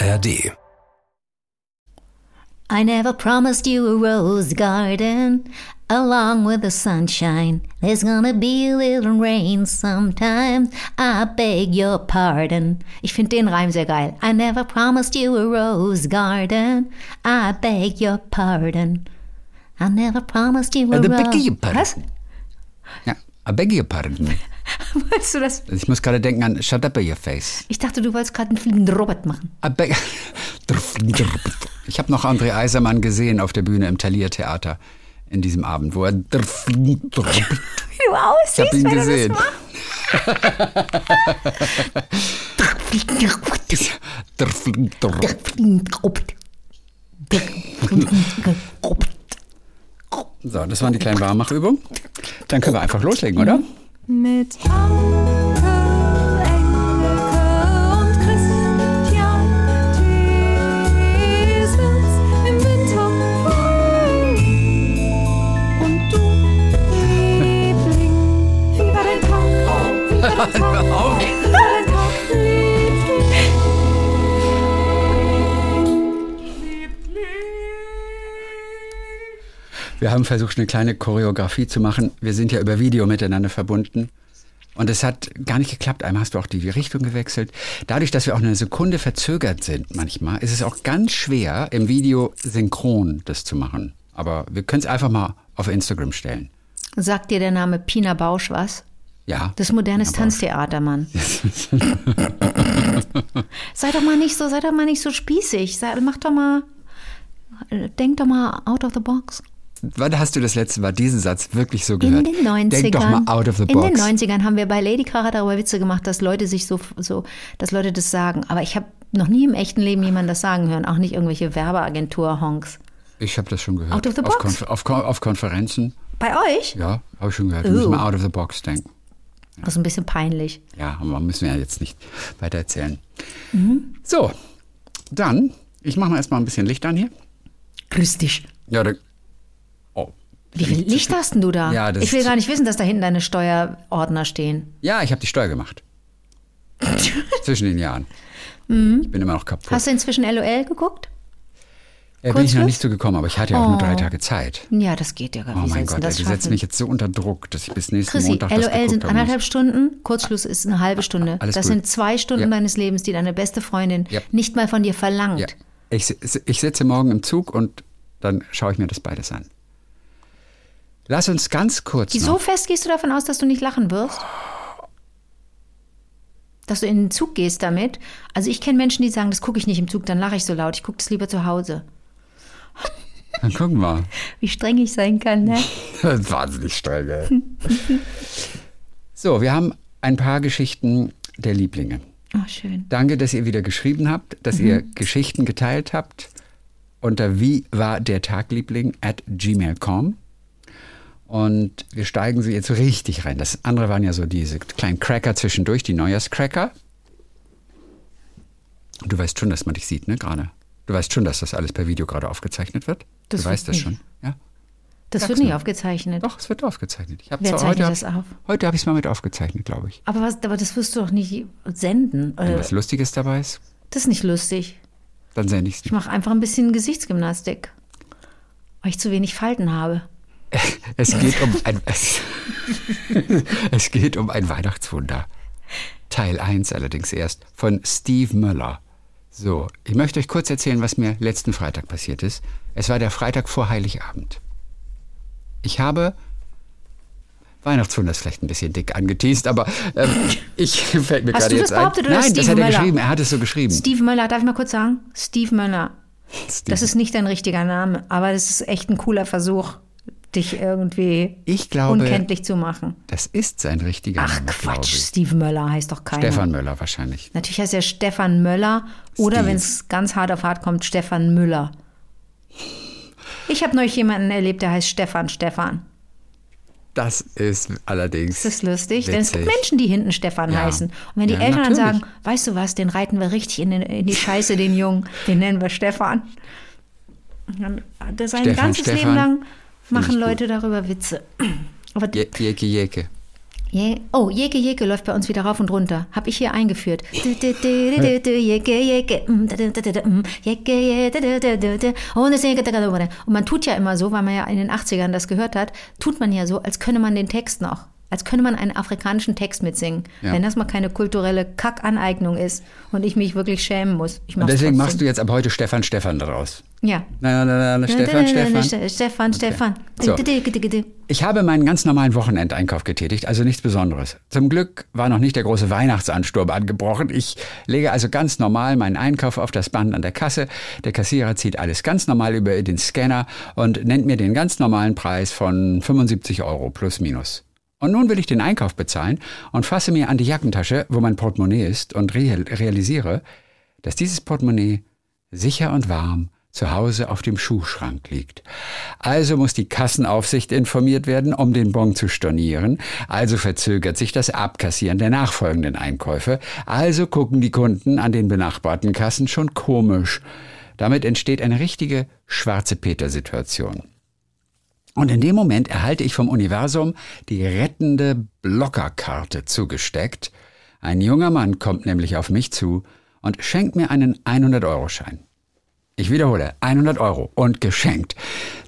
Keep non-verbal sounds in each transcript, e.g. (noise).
ARD. I never promised you a rose garden along with the sunshine. There's gonna be a little rain sometimes. I beg your pardon. Ich finde den Reim sehr geil. I never promised you a rose garden. I beg your pardon. I never promised you a Äh, rose. beg your pardon. Was? Ja, I beg your pardon. (laughs) Weißt du das? Ich muss gerade denken an Shut up your face. Ich dachte, du wolltest gerade einen fliegenden Robert machen. Beg (laughs) ich habe noch André Eisermann gesehen auf der Bühne im Thalia Theater in diesem Abend, wo er (laughs) Wie du Ich aussiehst, habe ihn gesehen. So, das waren die kleinen Warmachübungen. Dann können wir einfach loslegen, oder? Mit Anke, Engelke und Christian Thiesens im Winter Und du, Liebling, wie war dein Tag? Wie? (laughs) Wir haben versucht, eine kleine Choreografie zu machen. Wir sind ja über Video miteinander verbunden. Und es hat gar nicht geklappt. Einmal hast du auch die Richtung gewechselt. Dadurch, dass wir auch eine Sekunde verzögert sind manchmal, ist es auch ganz schwer, im Video synchron das zu machen. Aber wir können es einfach mal auf Instagram stellen. Sagt dir der Name Pina Bausch was? Ja. Das ist modernes Tanztheater, Mann. (laughs) sei doch mal nicht so, sei doch mal nicht so spießig. Sei, mach doch mal, denk doch mal out of the box. Wann hast du das letzte Mal diesen Satz wirklich so In gehört? den 90ern. Denk doch mal out of the in box. den 90ern haben wir bei Lady Kracher darüber Witze gemacht, dass Leute sich so, so dass Leute das sagen. Aber ich habe noch nie im echten Leben jemanden das sagen hören, auch nicht irgendwelche Werbeagentur-Honks. Ich habe das schon gehört. Out of the auf, box? Konf auf, Kon- auf Konferenzen. Bei euch? Ja, habe ich schon gehört. Wir müssen mal out of the box denken. Das ist ein bisschen peinlich. Ja, aber müssen wir ja jetzt nicht weiter erzählen. Mhm. So, dann, ich mache mal erstmal ein bisschen Licht an hier. Grüß dich. Ja, da, oh. Wie viel Licht hast denn du da? Ja, das ich will gar nicht wissen, dass da hinten deine Steuerordner stehen. Ja, ich habe die Steuer gemacht. (laughs) Zwischen den Jahren. Ich bin immer noch kaputt. Mhm. Hast du inzwischen LOL geguckt? ja, bin ich noch nicht so gekommen, aber ich hatte ja auch nur Oh. drei Tage Zeit. Ja, das geht ja gar Oh nicht. mein Wie sollst Gott, du ey, das du setzt mich jetzt so unter Druck, dass ich bis nächsten Chrissy, Montag das LOL geguckt sind haben muss. anderthalb Stunden, Kurzschluss ist eine halbe Stunde. Alles das gut. sind zwei Stunden Ja. deines Lebens, die deine beste Freundin Ja. nicht mal von dir verlangt. Ja. Ich, ich sitze morgen im Zug und dann schaue ich mir das beides an. Lass uns ganz kurz Wieso noch. fest gehst du davon aus, dass du nicht lachen wirst? Dass du in den Zug gehst damit? Also ich kenne Menschen, die sagen, das gucke ich nicht im Zug, dann lache ich so laut. Ich gucke das lieber zu Hause. Dann gucken wir. Wie streng ich sein kann, ne? (laughs) Wahnsinnig streng, ey. So, wir haben ein paar Geschichten der Lieblinge. Oh, schön. Danke, dass ihr wieder geschrieben habt, dass ihr Geschichten geteilt habt unter wie war der Tagliebling at gmail.com. Und wir steigen sie jetzt richtig rein. Das andere waren ja so diese kleinen Cracker zwischendurch, die Neujahrscracker. Du weißt schon, dass man dich sieht, ne, gerade. Du weißt schon, dass das alles per Video gerade aufgezeichnet wird. Das du weißt das nicht. schon, ja? Das Sag's wird nicht nur. aufgezeichnet. Doch, es wird aufgezeichnet. Ich Wer zeichnet heute, das auf? Heute habe ich es mal mit aufgezeichnet, glaube ich. Aber, was, aber das wirst du doch nicht senden. Wenn Äh, was Lustiges dabei ist, Das ist nicht lustig. dann sende ich es Ich mache einfach ein bisschen Gesichtsgymnastik. Weil ich zu wenig Falten habe. (laughs) Es geht um ein, es, (laughs) es geht um ein Weihnachtswunder. Teil 1 allerdings erst von Steve Möller. So, ich möchte euch kurz erzählen, was mir letzten Freitag passiert ist. Es war der Freitag vor Heiligabend. Ich habe Weihnachtswunder ist vielleicht ein bisschen dick angeteased, aber ähm, (laughs) ich fällt mir Hast gerade du jetzt das behauptet ein. Nein, das Steve hat er Möller? geschrieben. Er hat es so geschrieben. Steve Möller, darf ich mal kurz sagen? Steve Möller. Steve. Das ist nicht dein richtiger Name, aber das ist echt ein cooler Versuch, dich irgendwie Ich glaube- unkenntlich zu machen. Das ist sein richtiger Ach Name, glaube Quatsch. Steve Möller heißt doch keiner. Stefan Möller wahrscheinlich. Natürlich heißt er Stefan Möller oder wenn es ganz hart auf hart kommt, Stefan Müller. Ich habe neulich jemanden erlebt, der heißt Stefan Stefan. Das ist allerdings. Das ist lustig, denn es gibt witzig. Menschen, die hinten Stefan Ja. heißen. Und wenn die Ja, Eltern dann natürlich. sagen, weißt du was, den reiten wir richtig in, den, in die Scheiße, den Jungen, den nennen wir Stefan. Dann, das sein Stefan, ganzes Stefan, Leben lang machen ich gut. Leute darüber Witze. (clears throat) Aber Je- Jeke, Jeke. Je, oh, Jeke Jeke läuft bei uns wieder rauf und runter. Hab ich hier eingeführt. Und man tut ja immer so, weil man ja in den 80ern das gehört hat, tut man ja so, als könne man den Text noch. Als könne man einen afrikanischen Text mitsingen. Ja. Wenn das mal keine kulturelle Kackaneignung ist und ich mich wirklich schämen muss. Und deswegen trotzdem. machst du jetzt ab heute Stefan Stefan daraus. Ja. Na, na, na, na, Stefan Stefan. Stefan, Stefan. So. Stefan. Ich habe meinen ganz normalen Wochenendeinkauf getätigt, also nichts Besonderes. Zum Glück war noch nicht der große Weihnachtsansturm angebrochen. Ich lege also ganz normal meinen Einkauf auf das Band an der Kasse. Der Kassierer zieht alles ganz normal über den Scanner und nennt mir den ganz normalen Preis von 75 Euro plus minus. Und nun will ich den Einkauf bezahlen und fasse mir an die Jackentasche, wo mein Portemonnaie ist, und real realisiere, dass dieses Portemonnaie sicher und warm zu Hause auf dem Schuhschrank liegt. Also muss die Kassenaufsicht informiert werden, um den Bon zu stornieren. Also verzögert sich das Abkassieren der nachfolgenden Einkäufe. Also gucken die Kunden an den benachbarten Kassen schon komisch. Damit entsteht eine richtige schwarze Peter-Situation. Und in dem Moment erhalte ich vom Universum die rettende Blockerkarte zugesteckt. Ein junger Mann kommt nämlich auf mich zu und schenkt mir einen 100-Euro-Schein. Ich wiederhole, 100 Euro und geschenkt.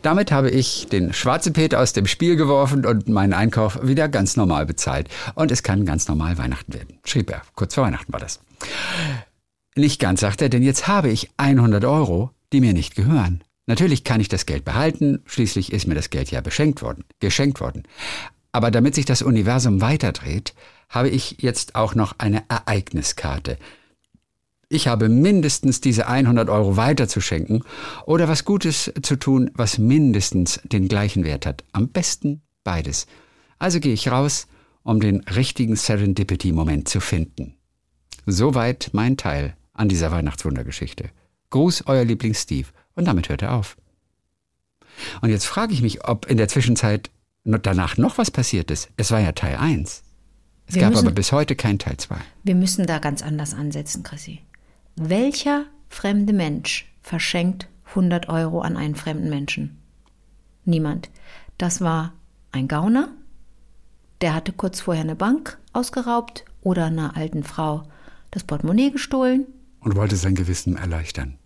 Damit habe ich den schwarzen Peter aus dem Spiel geworfen und meinen Einkauf wieder ganz normal bezahlt. Und es kann ganz normal Weihnachten werden, schrieb er. Kurz vor Weihnachten war das. Nicht ganz, sagt er, denn jetzt habe ich 100 Euro, die mir nicht gehören. Natürlich kann ich das Geld behalten, schließlich ist mir das Geld ja beschenkt worden, geschenkt worden. Aber damit sich das Universum weiterdreht, habe ich jetzt auch noch eine Ereigniskarte. Ich habe mindestens diese 100 Euro weiterzuschenken oder was Gutes zu tun, was mindestens den gleichen Wert hat. Am besten beides. Also gehe ich raus, um den richtigen Serendipity-Moment zu finden. Soweit mein Teil an dieser Weihnachtswundergeschichte. Gruß, euer Liebling Steve. Und damit hört er auf. Und jetzt frage ich mich, ob in der Zwischenzeit danach noch was passiert ist. Es war ja Teil 1. Es Wir gab müssen- aber bis heute kein Teil 2. Wir müssen da ganz anders ansetzen, Chrissy. Welcher fremde Mensch verschenkt 100 Euro an einen fremden Menschen? Niemand. Das war ein Gauner, der hatte kurz vorher eine Bank ausgeraubt oder einer alten Frau das Portemonnaie gestohlen. Und wollte sein Gewissen erleichtern.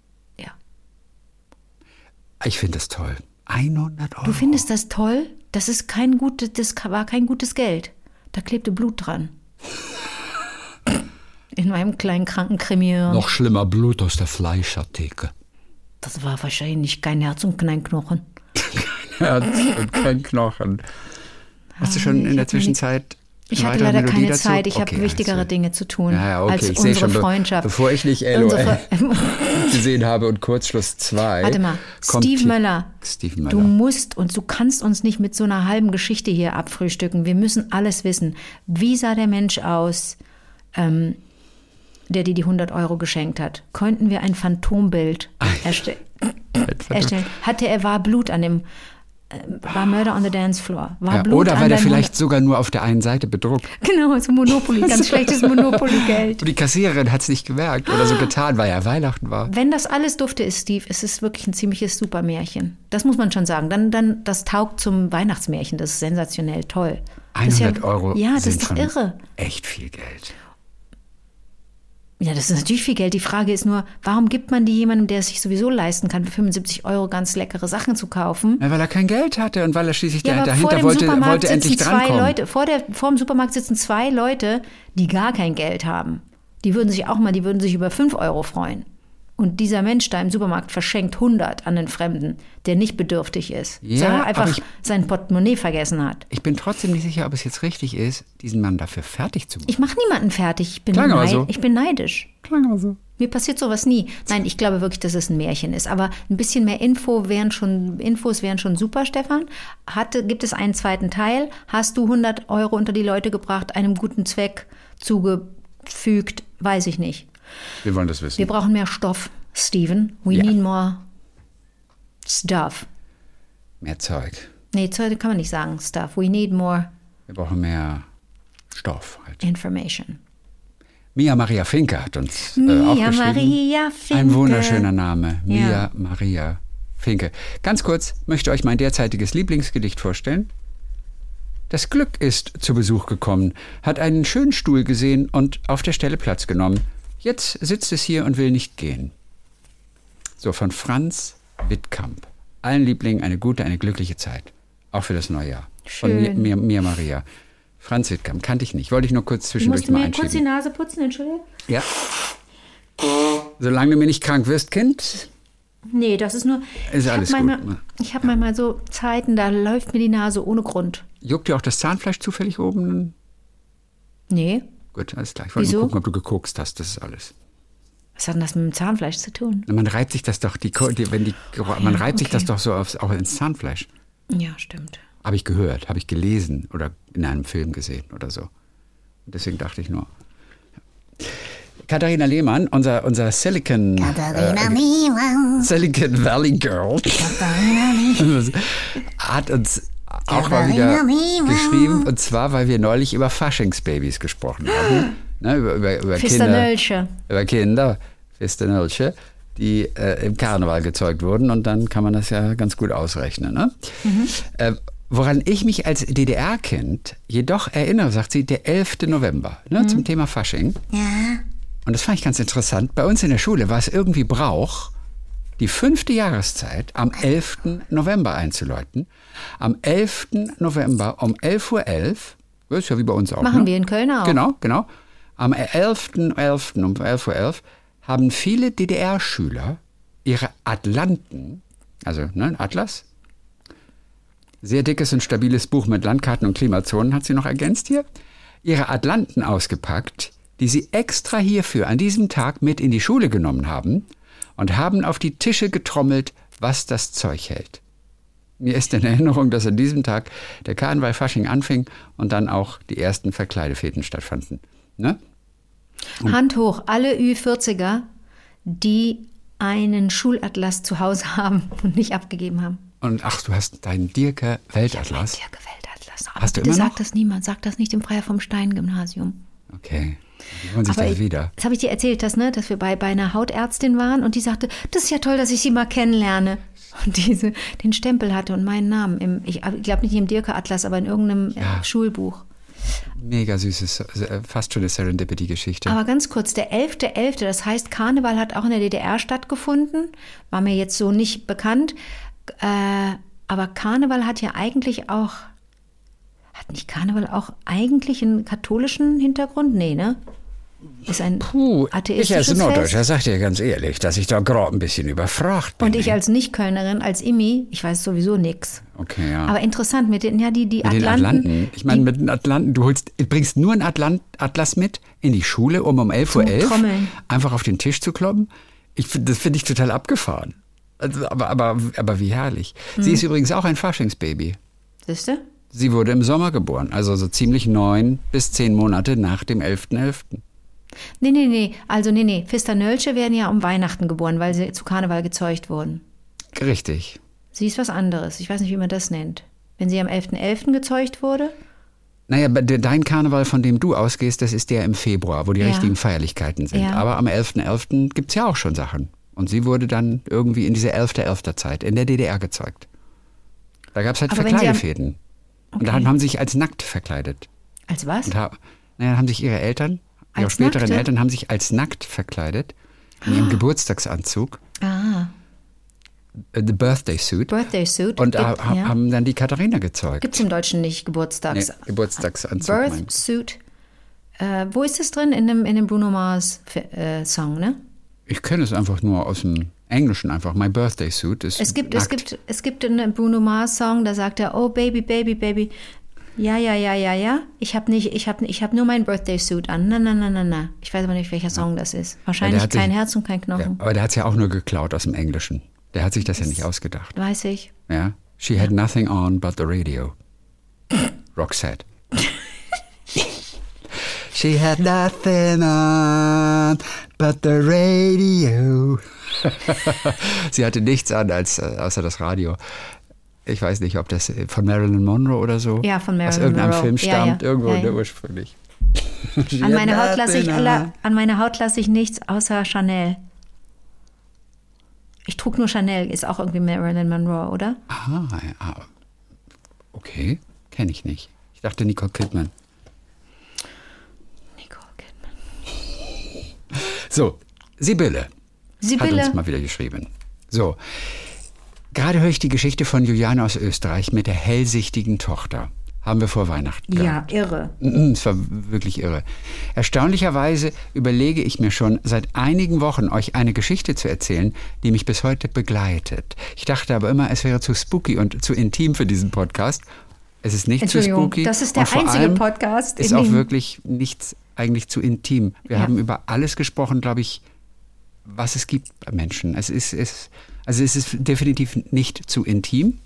Ich finde das toll. 100 Euro. Du findest das toll? Das ist kein gutes, das war kein gutes Geld. Da klebte Blut dran. In meinem kleinen Krankenkrimi. Noch schlimmer Blut aus der Fleischartheke. Das war wahrscheinlich kein Herz und kein Knochen. (laughs) Herz und kein Knochen. Hast du schon in der Zwischenzeit. Ich hatte leider Melodie keine dazu? Zeit. Ich Okay, habe wichtigere also. Dinge zu tun Ja, okay, als ich unsere schon, Freundschaft. bevor ich nicht LOL (laughs) gesehen habe und Kurzschluss 2. Warte mal, Steve Möller. Steve Möller. Du musst und du kannst uns nicht mit so einer halben Geschichte hier abfrühstücken. Wir müssen alles wissen. Wie sah der Mensch aus, ähm, der dir die 100 Euro geschenkt hat? Konnten wir ein Phantombild erste (laughs) erstellen? Hatte er war Blut an dem war Murder on the Dance Floor? War ja, Blut oder war der vielleicht sogar nur auf der einen Seite bedruckt. 100 (laughs) Genau, so Monopoly, (laughs) ganz schlechtes Monopoly-Geld. Und die Kassiererin hat es nicht gemerkt oder so getan, weil ja Weihnachten war. Wenn das alles Dufte ist, Steve, ist es wirklich ein ziemliches Supermärchen. Das muss man schon sagen. Dann, dann, das taugt zum Weihnachtsmärchen. Das ist sensationell toll. Das ist 100 ja, Euro Ja, das sind ist irre. echt viel Geld. Ja, das ist natürlich viel Geld. Die Frage ist nur, warum gibt man die jemandem, der es sich sowieso leisten kann, für 75 Euro ganz leckere Sachen zu kaufen? Ja, weil er kein Geld hatte und weil er schließlich Ja, da- vor dahinter dem wollte, Supermarkt wollte endlich sitzen zwei drankommen. Leute, vor, der, vor dem Supermarkt sitzen zwei Leute, die gar kein Geld haben. Die würden sich auch mal, die würden sich über 5 Euro freuen. Und dieser Mensch da im Supermarkt verschenkt 100 an den Fremden, der nicht bedürftig ist, Ja, sondern einfach ich- sein Portemonnaie vergessen hat. Ich bin trotzdem nicht sicher, ob es jetzt richtig ist, diesen Mann dafür fertig zu machen. Ich mache niemanden fertig. Ich bin, Klang aber so. ich bin neidisch. Klang aber so. Mir passiert sowas nie. Nein, ich glaube wirklich, dass es ein Märchen ist. Aber ein bisschen mehr Info wären schon, Infos wären schon super, Stefan. Hatte, gibt es einen zweiten Teil? Hast du 100 Euro unter die Leute gebracht, einem guten Zweck zugefügt? Weiß ich nicht. Wir wollen das wissen. Wir brauchen mehr Stoff, Steven. We Ja. need more stuff. mehr Zeug. Nee, Zeug kann man nicht sagen, stuff. We need more Wir brauchen mehr Stoff halt. information. Mia Maria Finke hat uns äh, Mia aufgeschrieben. Maria Finke. Ein wunderschöner Name. Ja. Mia Maria Finke. Ganz kurz möchte euch mein derzeitiges Lieblingsgedicht vorstellen. Das Glück ist zu Besuch gekommen, hat einen schönen Stuhl gesehen und auf der Stelle Platz genommen. Jetzt sitzt es hier und will nicht gehen. So, von Franz Wittkamp. Allen Lieblingen eine gute, eine glückliche Zeit. Auch für das neue Jahr. Von mir, Schön. mir, mir Maria. Franz Wittkamp, kannte ich nicht. Wollte ich nur kurz zwischendurch Musst du mal mir kurz die. Nase putzen, Entschuldigung? Ja. Solange du mir nicht krank wirst, Kind, Nee, das ist nur. Ist ich alles hab manchmal, gut, ne? Ich habe manchmal so Zeiten, da läuft mir die Nase ohne Grund. juckt dir auch das Zahnfleisch zufällig oben? Nee. Gut, alles klar. Ich wollte Wieso? nur gucken, ob du gekokst hast. Das ist alles. Was hat denn das mit dem Zahnfleisch zu tun? Man reibt sich das doch, die, die, wenn die, man reibt sich okay. das doch so aufs, auch ins Zahnfleisch. Ja, stimmt. Habe ich gehört, habe ich gelesen oder in einem Film gesehen oder so. Deswegen dachte ich nur. Katharina Lehmann, unser, unser Silicon, Katharina äh, Silicon Valley Girl, hat uns auch mal wieder geschrieben. Und zwar, weil wir neulich über Faschingsbabys gesprochen haben. Ne, über, über, über Kinder über Kinder, Festernölche, die äh, im Karneval gezeugt wurden und dann kann man das ja ganz gut ausrechnen. Ne? Äh, woran ich mich als DDR-Kind jedoch erinnere, sagt sie, der 11. November ne, zum Thema Fasching. Ja. Und das fand ich ganz interessant. Bei uns in der Schule war es irgendwie Brauch, die fünfte Jahreszeit am 11. November einzuläuten. Am 11. November um 11.11 Uhr, das ist ja wie bei uns auch. Machen ne? wir in Köln auch. Genau, genau. Am 11.11. um 11.11 Uhr haben viele DDR-Schüler ihre Atlanten, also ne, Atlas, sehr dickes und stabiles Buch mit Landkarten und Klimazonen, hat sie noch ergänzt hier, ihre Atlanten ausgepackt, die sie extra hierfür an diesem Tag mit in die Schule genommen haben und haben auf die Tische getrommelt, was das Zeug hält. Mir ist in Erinnerung, dass an diesem Tag der Karneval Fasching anfing und dann auch die ersten Verkleidefäden stattfanden. Ne? Hand hoch, alle Ü40er, die einen Schulatlas zu Hause (laughs) haben und nicht abgegeben haben. Und ach, du hast deinen Dirke Weltatlas. Dirke Weltatlas. Aber Hast du immer sag noch? das niemand. Sag das nicht im Freier vom Stein Gymnasium. Okay. Sich Aber das wieder. Das habe ich dir erzählt, dass, ne, dass wir bei, bei einer Hautärztin waren und die sagte, das ist ja toll, dass ich sie mal kennenlerne. Und diese den Stempel hatte und meinen Namen. Im, ich glaube nicht im Dirke-Atlas, aber in irgendeinem Ja. äh, Schulbuch. Mega süßes, äh, fast schon eine Serendipity-Geschichte. Aber ganz kurz, der 11.11., das heißt, Karneval hat auch in der DDR stattgefunden, war mir jetzt so nicht bekannt. Äh, aber Karneval hat ja eigentlich auch, hat nicht Karneval auch eigentlich einen katholischen Hintergrund? Nee, ne? Ist ein Puh, ich als Norddeutscher sag dir ganz ehrlich, dass ich da gerade ein bisschen überfragt bin. Und ich als Nicht-Kölnerin, als Immi, ich weiß sowieso nix. Okay, ja. Aber interessant, mit den, ja, die, die mit den Atlanten. Atlanten. Ich meine, mit den Atlanten, du holst, bringst nur einen Atlant, Atlas mit in die Schule, um um 11.11 Uhr Zum Trommeln. einfach auf den Tisch zu kloppen. Ich, das finde ich total abgefahren. Also, aber, aber, aber wie herrlich. Sie Hm. ist übrigens auch ein Faschingsbaby. Siehst du? Sie wurde im Sommer geboren, also so ziemlich neun bis zehn Monate nach dem 11.11. Nee, nee, nee. Also, nee, nee. Fisternölche werden ja um Weihnachten geboren, weil sie zu Karneval gezeugt wurden. Richtig. Sie ist was anderes. Ich weiß nicht, wie man das nennt. Wenn sie am 11.11. gezeugt wurde? Naja, dein Karneval, von dem du ausgehst, das ist der im Februar, wo die Ja. richtigen Feierlichkeiten sind. Ja. Aber am 11.11. gibt es ja auch schon Sachen. Und sie wurde dann irgendwie in dieser 11.11. Zeit in der DDR gezeugt. Da gab es halt Aber Verkleidefäden. Und da Okay. haben sie sich als nackt verkleidet. Als was? Und ha naja, haben sich ihre Eltern, ihre späteren Nackte? Eltern haben sich als nackt verkleidet. In ihrem Geburtstagsanzug. Ah, äh, The Birthday Suit. Birthday Suit. Und da Gibt- ha ja. haben dann die Katharina gezeugt. Gibt es im Deutschen nicht Geburtstags... Nee, Geburtstagsanzug. Birth. Suit. Äh, wo ist das drin? In dem, in dem Bruno Mars äh, Song, ne? Ich kenne es einfach nur aus dem Englischen einfach. My Birthday Suit ist Es gibt, nackt. es gibt, es gibt einen Bruno Mars Song, da sagt er, oh Baby, Baby, Baby. Ja, ja, ja, ja, ja. Ich habe nicht, ich habe, ich habe nur mein Birthday Suit an. Na, na, na, na, na. Ich weiß aber nicht, welcher Song das ist. Wahrscheinlich hat sich- kein Herz und kein Ja, Knochen. aber der hat es ja auch nur geklaut aus dem Englischen. Der hat sich das ja nicht ausgedacht. Weiß ich. Ja? She had nothing on but the radio. (laughs) Roxette. She had nothing on but the radio. (laughs) Sie hatte nichts an als äh, außer das Radio. Ich weiß nicht, ob das äh, von Marilyn Monroe oder so Ja, von aus Marilyn irgendeinem Monroe. Film Ja, stammt, ja. irgendwo Ja, ja. ne, ursprünglich. (laughs) An had meine Haut lasse ich, an meine Haut lasse ich nichts außer Chanel. Ich trug nur Chanel, ist auch irgendwie Marilyn Monroe, oder? Aha, ja. Okay, kenne ich nicht. Ich dachte Nicole Kidman. Nicole Kidman. So, Sibylle hat Sibylle. uns mal wieder geschrieben. So, gerade höre ich die Geschichte von Juliane aus Österreich mit der hellsichtigen Tochter. Haben wir vor Weihnachten gehabt. Ja, irre. Es war wirklich irre. Erstaunlicherweise überlege ich mir schon seit einigen Wochen, euch eine Geschichte zu erzählen, die mich bis heute begleitet. Ich dachte aber immer, es wäre zu spooky und zu intim für diesen Podcast. Es ist nicht zu spooky. das ist der einzige Podcast, Ist auch wirklich nichts eigentlich zu intim. Wir Ja. haben über alles gesprochen, glaube ich, was es gibt bei Menschen. Es ist, es, also es ist definitiv nicht zu intim.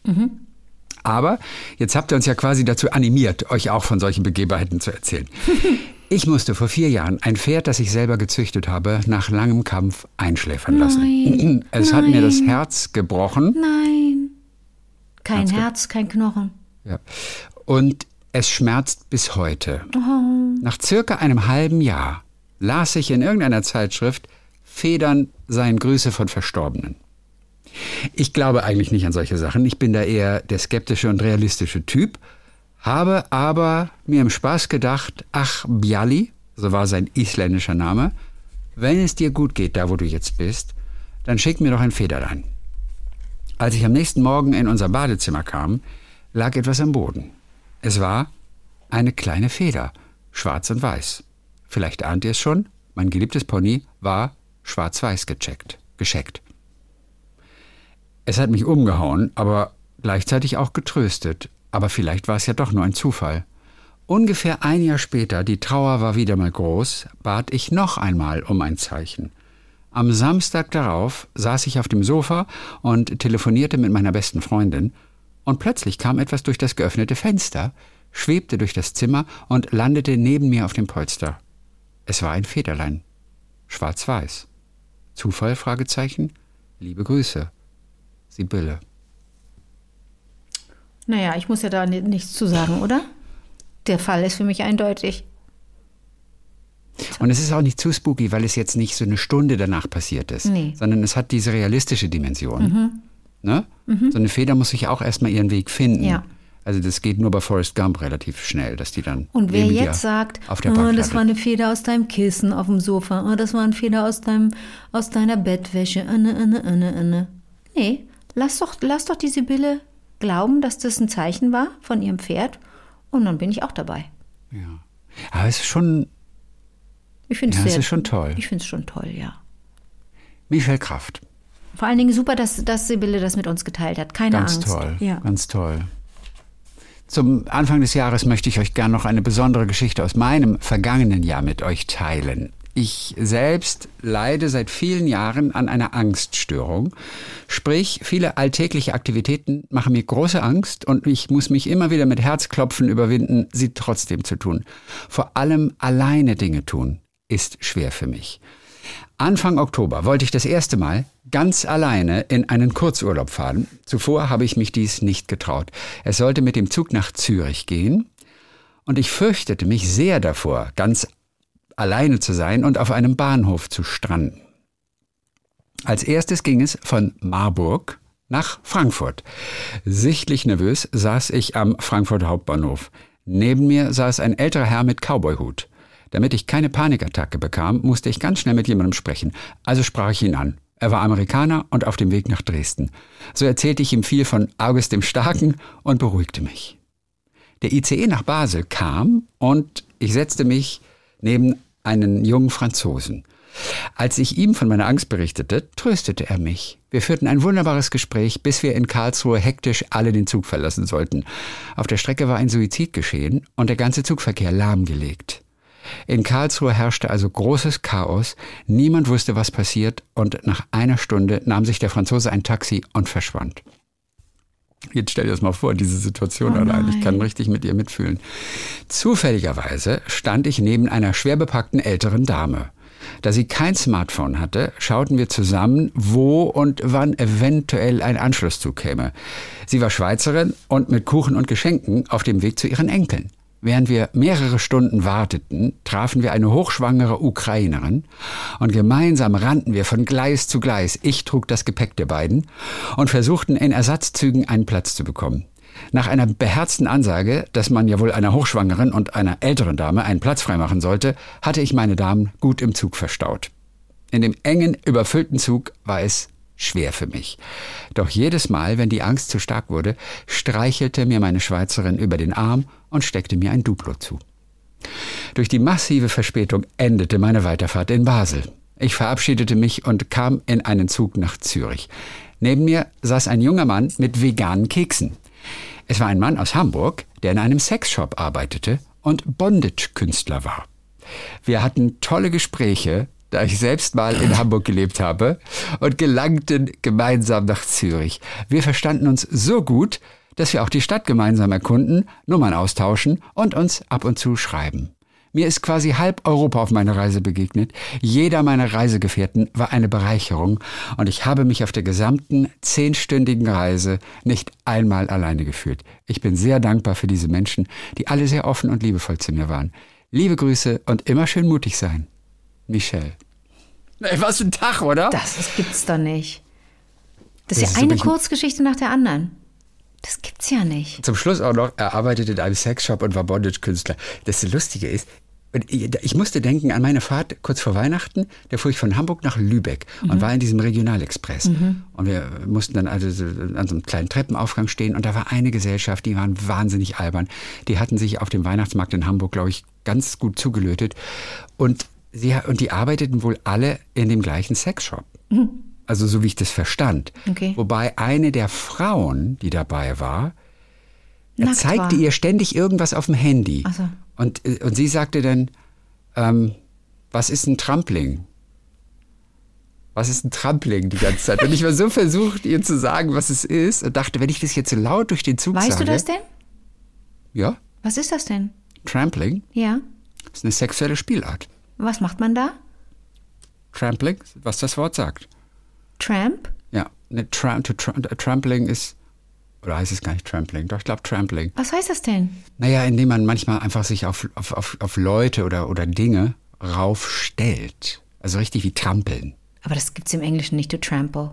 Aber jetzt habt ihr uns ja quasi dazu animiert, euch auch von solchen Begebenheiten zu erzählen. (laughs) Ich musste vor vier Jahren ein Pferd, das ich selber gezüchtet habe, nach langem Kampf einschläfern lassen. (clears throat) es hat mir das Herz gebrochen. Nein. Kein Herzge- Herz, kein Knochen. Ja. Und es schmerzt bis heute. Nach circa einem halben Jahr las ich in irgendeiner Zeitschrift, Federn seien Grüße von Verstorbenen. Ich glaube eigentlich nicht an solche Sachen. Ich bin da eher der skeptische und realistische Typ, habe aber mir im Spaß gedacht, ach, Bjali, so war sein isländischer Name, wenn es dir gut geht, da wo du jetzt bist, dann schick mir doch ein Federlein. Als ich am nächsten Morgen in unser Badezimmer kam, lag etwas am Boden. Es war eine kleine Feder, schwarz und weiß. Vielleicht ahnt ihr es schon, mein geliebtes Pony war schwarz-weiß gecheckt, gescheckt. Es hat mich umgehauen, aber gleichzeitig auch getröstet. Aber vielleicht war es ja doch nur ein Zufall. Ungefähr ein Jahr später, die Trauer war wieder mal groß, bat ich noch einmal um ein Zeichen. Am Samstag darauf saß ich auf dem Sofa und telefonierte mit meiner besten Freundin, und plötzlich kam etwas durch das geöffnete Fenster, schwebte durch das Zimmer und landete neben mir auf dem Polster. Es war ein Federlein. Schwarz-weiß. Zufall? Fragezeichen. Liebe Grüße. Sibylle. Naja, ich muss ja da ni- nichts zu sagen, oder? Der Fall ist für mich eindeutig. Und es ist auch nicht zu spooky, weil es jetzt nicht so eine Stunde danach passiert ist, Nee. sondern es hat diese realistische Dimension. Ne? So eine Feder muss sich auch erstmal ihren Weg finden. Ja. Also das geht nur bei Forrest Gump relativ schnell, dass die dann Und wer jetzt sagt, auf der oh, das war eine Feder aus deinem Kissen auf dem Sofa, oh, das war eine Feder aus, deinem, aus deiner Bettwäsche, inne, inne, inne, inne. Nee, lass doch, lass doch die Sibylle glauben, dass das ein Zeichen war von ihrem Pferd und dann bin ich auch dabei. ja. Aber es ist schon Ich finde Ja, es ist schon toll. Ich finde es schon toll, ja. Michael Kraft. Vor allen Dingen super, dass, dass Sibylle das mit uns geteilt hat. Keine Ganz Angst. toll. Ja. Ganz toll. Zum Anfang des Jahres möchte ich euch gern noch eine besondere Geschichte aus meinem vergangenen Jahr mit euch teilen. Ich selbst leide seit vielen Jahren an einer Angststörung. Sprich, viele alltägliche Aktivitäten machen mir große Angst und ich muss mich immer wieder mit Herzklopfen überwinden, sie trotzdem zu tun. Vor allem alleine Dinge tun ist schwer für mich. Anfang Oktober wollte ich das erste Mal ganz alleine in einen Kurzurlaub fahren. Zuvor habe ich mich dies nicht getraut. Es sollte mit dem Zug nach Zürich gehen und ich fürchtete mich sehr davor, ganz alleine zu sein und auf einem Bahnhof zu stranden. Als erstes ging es von Marburg nach Frankfurt. Sichtlich nervös saß ich am Frankfurter Hauptbahnhof. Neben mir saß ein älterer Herr mit Cowboyhut. Damit ich keine Panikattacke bekam, musste ich ganz schnell mit jemandem sprechen. Also sprach ich ihn an. Er war Amerikaner und auf dem Weg nach Dresden. So erzählte ich ihm viel von August dem Starken und beruhigte mich. Der ICE nach Basel kam und ich setzte mich neben einen jungen Franzosen. Als ich ihm von meiner Angst berichtete, tröstete er mich. Wir führten ein wunderbares Gespräch, bis wir in Karlsruhe hektisch alle den Zug verlassen sollten. Auf der Strecke war ein Suizid geschehen und der ganze Zugverkehr lahmgelegt. In Karlsruhe herrschte also großes Chaos, niemand wusste, was passiert, und nach einer Stunde nahm sich der Franzose ein Taxi und verschwand. Jetzt stell dir das mal vor, diese Situation Oh allein. Ich kann richtig mit ihr mitfühlen. Zufälligerweise stand ich neben einer schwer bepackten älteren Dame. Da sie kein Smartphone hatte, schauten wir zusammen, wo und wann eventuell ein Anschlusszug käme. Sie war Schweizerin und mit Kuchen und Geschenken auf dem Weg zu ihren Enkeln. Während wir mehrere Stunden warteten, trafen wir eine hochschwangere Ukrainerin und gemeinsam rannten wir von Gleis zu Gleis. Ich trug das Gepäck der beiden und versuchten in Ersatzzügen einen Platz zu bekommen. Nach einer beherzten Ansage, dass man ja wohl einer Hochschwangeren und einer älteren Dame einen Platz freimachen sollte, hatte ich meine Damen gut im Zug verstaut. In dem engen, überfüllten Zug war es schwer für mich. Doch jedes Mal, wenn die Angst zu stark wurde, streichelte mir meine Schweizerin über den Arm und steckte mir ein Duplo zu. Durch die massive Verspätung endete meine Weiterfahrt in Basel. Ich verabschiedete mich und kam in einen Zug nach Zürich. Neben mir saß ein junger Mann mit veganen Keksen. Es war ein Mann aus Hamburg, der in einem Sexshop arbeitete und Bondage-Künstler war. Wir hatten tolle Gespräche, da ich selbst mal in Hamburg gelebt habe, und gelangten gemeinsam nach Zürich. Wir verstanden uns so gut, dass wir auch die Stadt gemeinsam erkunden, Nummern austauschen und uns ab und zu schreiben. Mir ist quasi halb Europa auf meiner Reise begegnet. Jeder meiner Reisegefährten war eine Bereicherung und ich habe mich auf der gesamten zehnstündigen Reise nicht einmal alleine gefühlt. Ich bin sehr dankbar für diese Menschen, die alle sehr offen und liebevoll zu mir waren. Liebe Grüße und immer schön mutig sein. Michelle. Ey, was für ein Tag, oder? Das, das gibt's doch nicht. Das, Das ist ja eine Kurzgeschichte nach der anderen. Das gibt's ja nicht. Zum Schluss auch noch, er arbeitet in einem Sexshop und war Bondage-Künstler. Das Lustige ist, ich musste denken an meine Fahrt kurz vor Weihnachten. Da fuhr ich von Hamburg nach Lübeck und war in diesem Regionalexpress. Und wir mussten dann also so an so einem kleinen Treppenaufgang stehen und da war eine Gesellschaft, die waren wahnsinnig albern. Die hatten sich auf dem Weihnachtsmarkt in Hamburg, glaube ich, ganz gut zugelötet. Und, sie, und die arbeiteten wohl alle in dem gleichen Sexshop. Also so wie ich das verstand. Okay. Wobei eine der Frauen, die dabei war, er zeigte war. ihr ständig irgendwas auf dem Handy. So. Und, äh, und sie sagte dann, ähm, was ist ein Trampling? Was ist ein Trampling die ganze Zeit? Und ich war so (laughs) versucht, ihr zu sagen, was es ist und dachte, wenn ich das jetzt so laut durch den Zug Weißt sage. du das denn? Ja, Was ist das denn? Trampling Ja. ist eine sexuelle Spielart. Was macht man da? Trampling, was das Wort sagt. Tramp? Ja, eine Tram to tra Trampling ist, oder heißt es gar nicht Trampling? Doch, ich glaube Trampling. Was heißt das denn? Naja, indem man manchmal einfach sich auf, auf, auf, auf Leute oder, oder Dinge raufstellt. Also richtig wie trampeln. Aber das gibt's im Englischen nicht, to trample.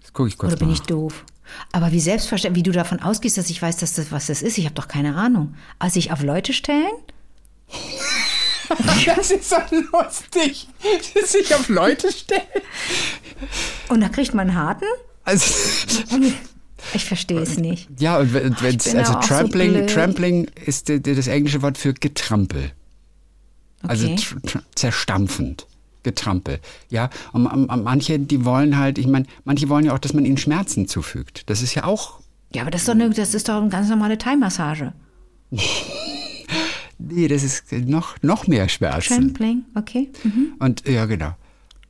Das gucke ich kurz Oder bin nach. ich doof? Aber wie selbstverständlich, wie du davon ausgehst, dass ich weiß, dass das was das ist, ich habe doch keine Ahnung. Also sich auf Leute stellen? (laughs) (laughs) Das ist doch lustig. Sich auf Leute stellen. Und da kriegt man Harten? Also, Ich verstehe es nicht. ja, und wenn bin also auch so Trampling. Trampling ist das englische Wort für Getrampel. Also Okay. tr zerstampfend. Getrampel. Ja, und, und, und manche, die wollen halt, ich meine, manche wollen ja auch, dass man ihnen Schmerzen zufügt. Das ist ja auch Ja, aber das ist doch eine, das ist doch eine ganz normale Thai-Massage. (laughs) Nee, das ist noch, noch mehr Schmerzen. Trampling, okay. Mhm. Und ja, genau.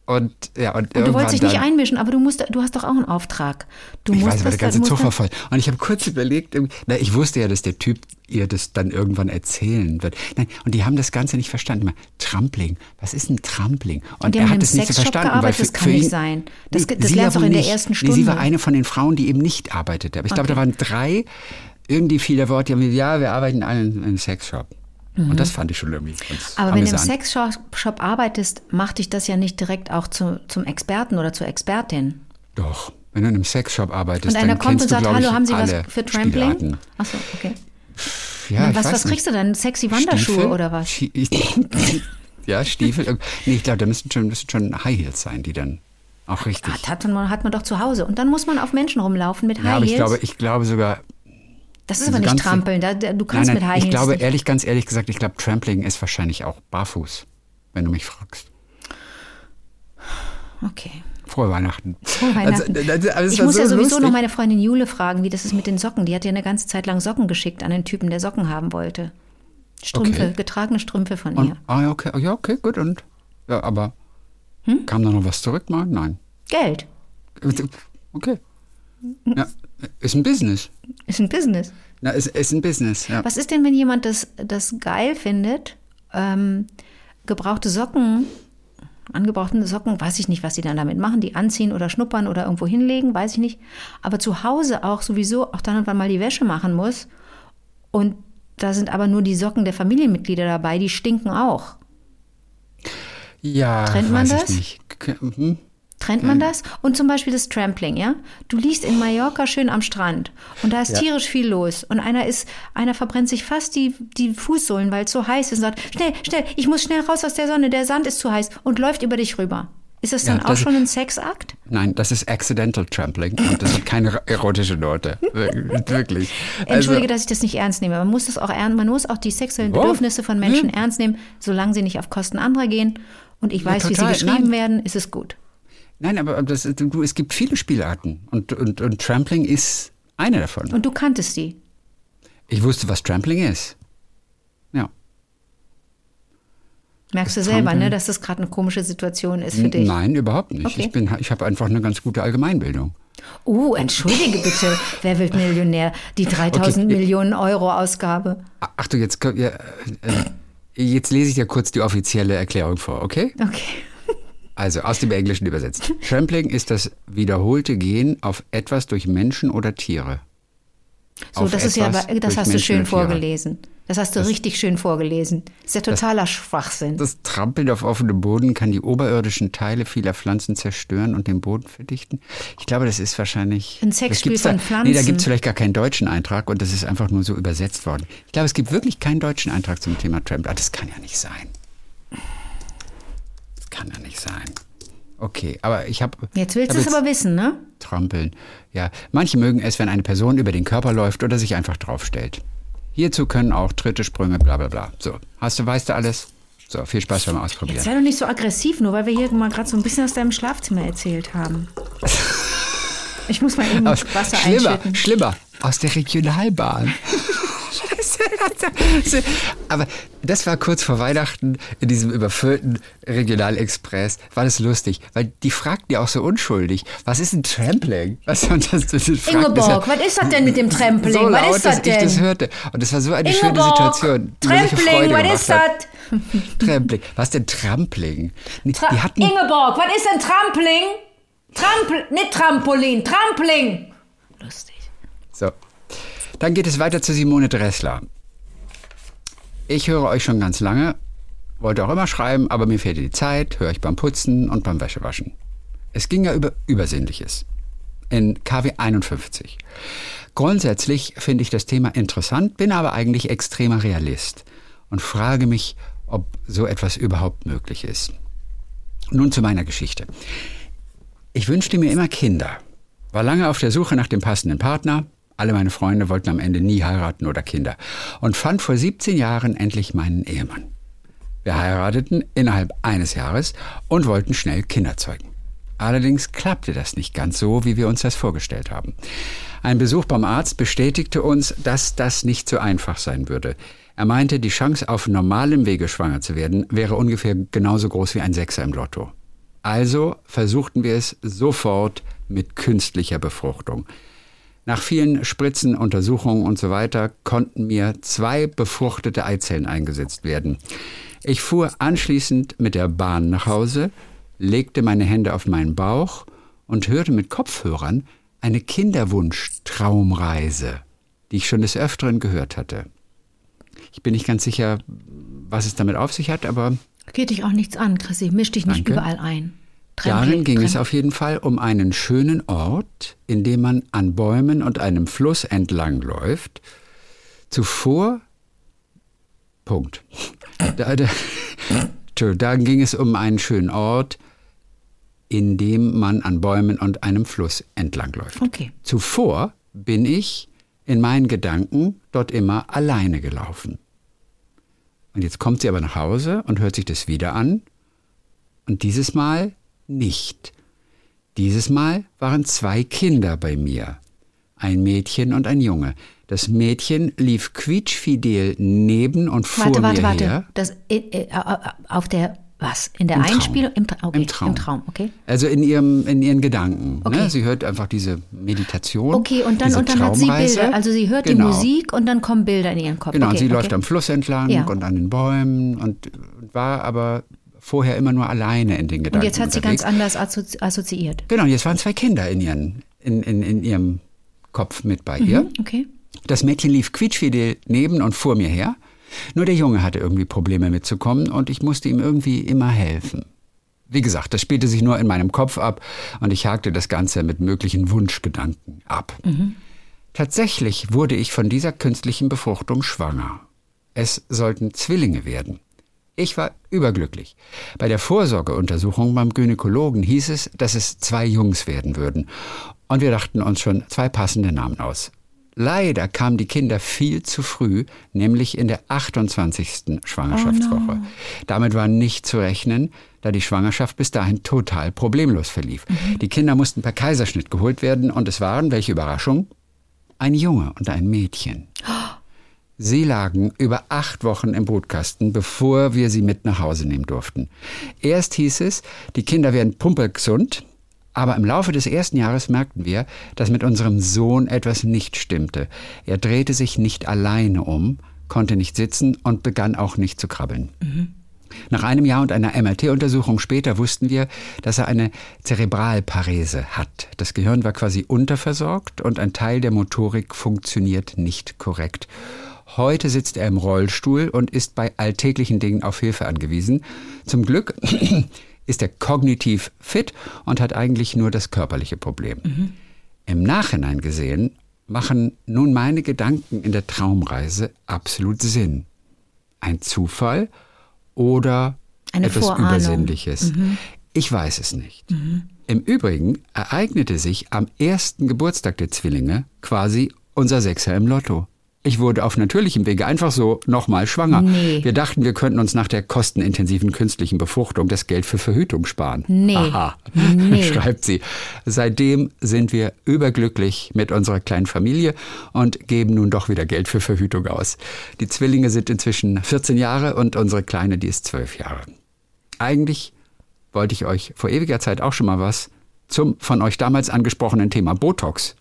Und ja, und, Und du wolltest dich nicht einmischen, aber du musst, du hast doch auch einen Auftrag. Du Ich musst weiß, aber der ganze voll. Und ich habe kurz überlegt, na, ich wusste ja, dass der Typ ihr das dann irgendwann erzählen wird. Nein, und die haben das Ganze nicht verstanden. Trampling, was ist ein Trampling? Und die er haben hat es nicht so verstanden. gearbeitet? weil Das kann nicht sein. Das- das lernst wohl in der nicht. ersten Nee, sie Stunde. war eine von den Frauen, die eben nicht arbeitete. Aber ich glaube, da waren drei, irgendwie fiel der Wort, die haben gesagt, ja, wir arbeiten alle in einem Sexshop. Und das fand ich schon irgendwie ganz Mhm. Aber wenn du im amüsant. Sexshop arbeitest, macht dich das ja nicht direkt auch zu, zum Experten oder zur Expertin. Doch, wenn du in einem Sexshop arbeitest, Und einer dann kommt kennst und du, sagt, glaube ich, hallo, haben Sie was für Trampling? Achso, okay. Ja, ich was weiß was kriegst du dann? Sexy Wanderschuhe Stiefel? oder was? (laughs) Ja, Stiefel. Nee, ich glaube, da müssen schon, müssen schon High Heels sein, die dann auch richtig. Hat, hat, man, hat man doch zu Hause. Und dann muss man auf Menschen rumlaufen mit High ja, aber ich Heels. glaube, ich glaube sogar. Das ist aber nicht Trampeln. Da, du Nein, kannst nein, mit High ich glaube, ehrlich, ganz ehrlich gesagt, ich glaube, Trampling ist wahrscheinlich auch barfuß, wenn du mich fragst. Okay. Frohe Weihnachten. Frohe Weihnachten. Also, das- aber es ich muss so ja sowieso lustig. noch meine Freundin Jule fragen, wie das ist mit den Socken. Die hat ja eine ganze Zeit lang Socken geschickt an den Typen, der Socken haben wollte. Strümpfe, Okay. getragene Strümpfe von Und, ihr. ah, ja, okay, ja, okay, gut. Und, ja, aber Hm? kam da noch was zurück mal? Nein. Geld Okay. Ja, ist ein Business. ist ein Business. Na, ist, ist ein Business, ja. Was ist denn, wenn jemand das, das geil findet, ähm, gebrauchte Socken, angebrauchte Socken, weiß ich nicht, was die dann damit machen, die anziehen oder schnuppern oder irgendwo hinlegen, weiß ich nicht. Aber zu Hause auch sowieso auch dann und wann mal die Wäsche machen muss. Und da sind aber nur die Socken der Familienmitglieder dabei, die stinken auch. Ja, Trennt man weiß das? ich nicht. Mhm. Trennt man das? Und zum Beispiel das Trampling, ja? Du liegst in Mallorca schön am Strand und da ist Ja. tierisch viel los und einer ist, einer verbrennt sich fast die, die Fußsohlen, weil es so heiß ist und sagt, schnell, schnell, ich muss schnell raus aus der Sonne, der Sand ist zu heiß und läuft über dich rüber. Ist das Ja, dann auch das- schon ein Sexakt? Nein, das ist Accidental Trampling und das hat keine (laughs) erotische Note. Wir- Wirklich. Entschuldige, Also, dass ich das nicht ernst nehme. Man muss das auch ernst, man muss auch die sexuellen Oh. Bedürfnisse von Menschen ernst nehmen, solange sie nicht auf Kosten anderer gehen. Und ich weiß, wie sie geschrieben Nein. werden, ist es gut. Nein, aber das, du, es gibt viele Spielarten und, und, und Trampling ist eine davon. Und du kanntest die. Ich wusste, was Trampling ist. Ja. Merkst du Das selber, Trampeln. ne, dass das gerade eine komische Situation ist für dich. Nein, überhaupt nicht. Okay. Ich, bin, ich habe einfach eine ganz gute Allgemeinbildung. Oh, entschuldige bitte. Wer wird Millionär? Die 3000 Okay. Millionen Euro Ausgabe. Ach du, jetzt, ja, äh, jetzt lese ich dir kurz die offizielle Erklärung vor, okay? Okay. Also aus dem Englischen übersetzt. Trampling ist das wiederholte Gehen auf etwas durch Menschen oder Tiere. So, Auf das ist ja, aber- das hast du Menschen schön oder Tiere. vorgelesen. Das hast du richtig schön vorgelesen. Das ist ja totaler Schwachsinn. Das Trampeln auf offenem Boden kann die oberirdischen Teile vieler Pflanzen zerstören und den Boden verdichten. Ich glaube, das ist wahrscheinlich. Ein das Sexspiel gibt's da, von Nee, da Pflanzen. gibt es vielleicht gar keinen deutschen Eintrag und das ist einfach nur so übersetzt worden. Ich glaube, es gibt wirklich keinen deutschen Eintrag zum Thema Tramp. Ah, das kann ja nicht sein. Kann ja nicht sein. Okay, aber ich habe. Jetzt willst du es aber wissen, ne? Trampeln. Ja, manche mögen es, wenn eine Person über den Körper läuft oder sich einfach draufstellt. Hierzu können auch Tritte, Sprünge, bla bla bla. So, hast du, weißt du alles? So, viel Spaß beim Ausprobieren. Sei doch nicht so aggressiv, nur weil wir hier mal gerade so ein bisschen aus deinem Schlafzimmer erzählt haben. (laughs) Ich muss mal eben Aber Wasser schlimmer, einschütten. schlimmer, aus der Regionalbahn. (laughs) Aber das war kurz vor Weihnachten in diesem überfüllten Regionalexpress. War das lustig, weil die fragten ja auch so unschuldig, was ist ein Trampling? Was (laughs) das, das, das Ingeborg, was ist das denn mit dem Trampling? So was ist das dass ich das denn? hörte. Und das war so eine schöne Ingeborg, Situation. mir solche Trampling, was ist das? (laughs) Trampling. Was denn Trampling? Tra Ingeborg, was ist denn Trampling? Trampl nicht Trampolin, Trampling. Lustig. So. Dann geht es weiter zu Simone Dressler. Ich höre euch schon ganz lange, wollte auch immer schreiben, aber mir fehlte die Zeit, höre ich beim Putzen und beim Wäschewaschen. Es ging ja über Übersinnliches. In KW 51. Grundsätzlich finde ich das Thema interessant, bin aber eigentlich extremer Realist und frage mich, ob so etwas überhaupt möglich ist. Nun zu meiner Geschichte. Ich wünschte mir immer Kinder. War lange auf der Suche nach dem passenden Partner. Alle meine Freunde wollten am Ende nie heiraten oder Kinder. Und fand vor 17 Jahren endlich meinen Ehemann. Wir heirateten innerhalb eines Jahres und wollten schnell Kinder zeugen. Allerdings klappte das nicht ganz so, wie wir uns das vorgestellt haben. Ein Besuch beim Arzt bestätigte uns, dass das nicht so einfach sein würde. Er meinte, die Chance auf normalem Wege schwanger zu werden, wäre ungefähr genauso groß wie ein Sechser im Lotto. Also versuchten wir es sofort mit künstlicher Befruchtung. Nach vielen Spritzen, Untersuchungen und so weiter konnten mir zwei befruchtete Eizellen eingesetzt werden. Ich fuhr anschließend mit der Bahn nach Hause, legte meine Hände auf meinen Bauch und hörte mit Kopfhörern eine Kinderwunsch-Traumreise, die ich schon des Öfteren gehört hatte. Ich bin nicht ganz sicher, was es damit auf sich hat, aber Geht dich auch nichts an, Chrissy. Misch dich nicht Danke. überall ein. Darin ging es auf jeden Fall um einen schönen Ort, in dem man an Bäumen und einem Fluss entlang läuft. Zuvor. Punkt. (coughs) Da, da, da ging es um einen schönen Ort, in dem man an Bäumen und einem Fluss entlang läuft. Okay. Zuvor bin ich in meinen Gedanken dort immer alleine gelaufen. Und jetzt kommt sie aber nach Hause und hört sich das wieder an. Und dieses Mal nicht. Dieses Mal waren zwei Kinder bei mir. Ein Mädchen und ein Junge. Das Mädchen lief quietschfidel neben und vor Warte, warte, mir warte. her. Das, äh, äh, auf der, was? In der Im Traum. Einspielung? Im, Tra okay. Im Traum. Im Traum, okay. Also in, ihrem, in ihren Gedanken. Okay. Ne? Sie hört einfach diese Meditation. Okay, und dann, und dann hat sie. Bilder. Also sie hört Genau. die Musik und dann kommen Bilder in ihren Kopf. Genau, okay, und sie läuft am Fluss entlang Ja. und an den Bäumen und war aber vorher immer nur alleine in den Gedanken. Und jetzt hat sie ganz anders assozi assoziiert. Genau, jetzt waren zwei Kinder in, ihren, in, in, in ihrem Kopf mit bei ihr. Okay. Das Mädchen lief quietschfidel neben und vor mir her. Nur der Junge hatte irgendwie Probleme mitzukommen und ich musste ihm irgendwie immer helfen. Wie gesagt, das spielte sich nur in meinem Kopf ab und ich hakte das Ganze mit möglichen Wunschgedanken ab. Tatsächlich wurde ich von dieser künstlichen Befruchtung schwanger. Es sollten Zwillinge werden. Ich war überglücklich. Bei der Vorsorgeuntersuchung beim Gynäkologen hieß es, dass es zwei Jungs werden würden. Und wir dachten uns schon zwei passende Namen aus. Leider kamen die Kinder viel zu früh, nämlich in der 28. Schwangerschaftswoche. Damit war nicht zu rechnen, da die Schwangerschaft bis dahin total problemlos verlief. Die Kinder mussten per Kaiserschnitt geholt werden und es waren, welche Überraschung, ein Junge und ein Mädchen. Sie lagen über acht Wochen im Brutkasten, bevor wir sie mit nach Hause nehmen durften. Erst hieß es, die Kinder wären pumpelgesund, aber im Laufe des ersten Jahres merkten wir, dass mit unserem Sohn etwas nicht stimmte. Er drehte sich nicht alleine um, konnte nicht sitzen und begann auch nicht zu krabbeln. Nach einem Jahr und einer MRT-Untersuchung später wussten wir, dass er eine Zerebralparese hat. Das Gehirn war quasi unterversorgt und ein Teil der Motorik funktioniert nicht korrekt. Heute sitzt er im Rollstuhl und ist bei alltäglichen Dingen auf Hilfe angewiesen. Zum Glück (clears throat) ist er kognitiv fit und hat eigentlich nur das körperliche Problem. Im Nachhinein gesehen machen nun meine Gedanken in der Traumreise absolut Sinn. Ein Zufall oder Eine etwas Vorahnung. Übersinnliches? Ich weiß es nicht. Im Übrigen ereignete sich am ersten Geburtstag der Zwillinge quasi unser Sechser im Lotto. Ich wurde auf natürlichem Wege einfach so nochmal schwanger. Nee. Wir dachten, wir könnten uns nach der kostenintensiven künstlichen Befruchtung das Geld für Verhütung sparen. Nee. Aha, Nee. (laughs) schreibt sie. Seitdem sind wir überglücklich mit unserer kleinen Familie und geben nun doch wieder Geld für Verhütung aus. Die Zwillinge sind inzwischen 14 Jahre und unsere Kleine, die ist 12 Jahre. Eigentlich wollte ich euch vor ewiger Zeit auch schon mal was zum von euch damals angesprochenen Thema Botox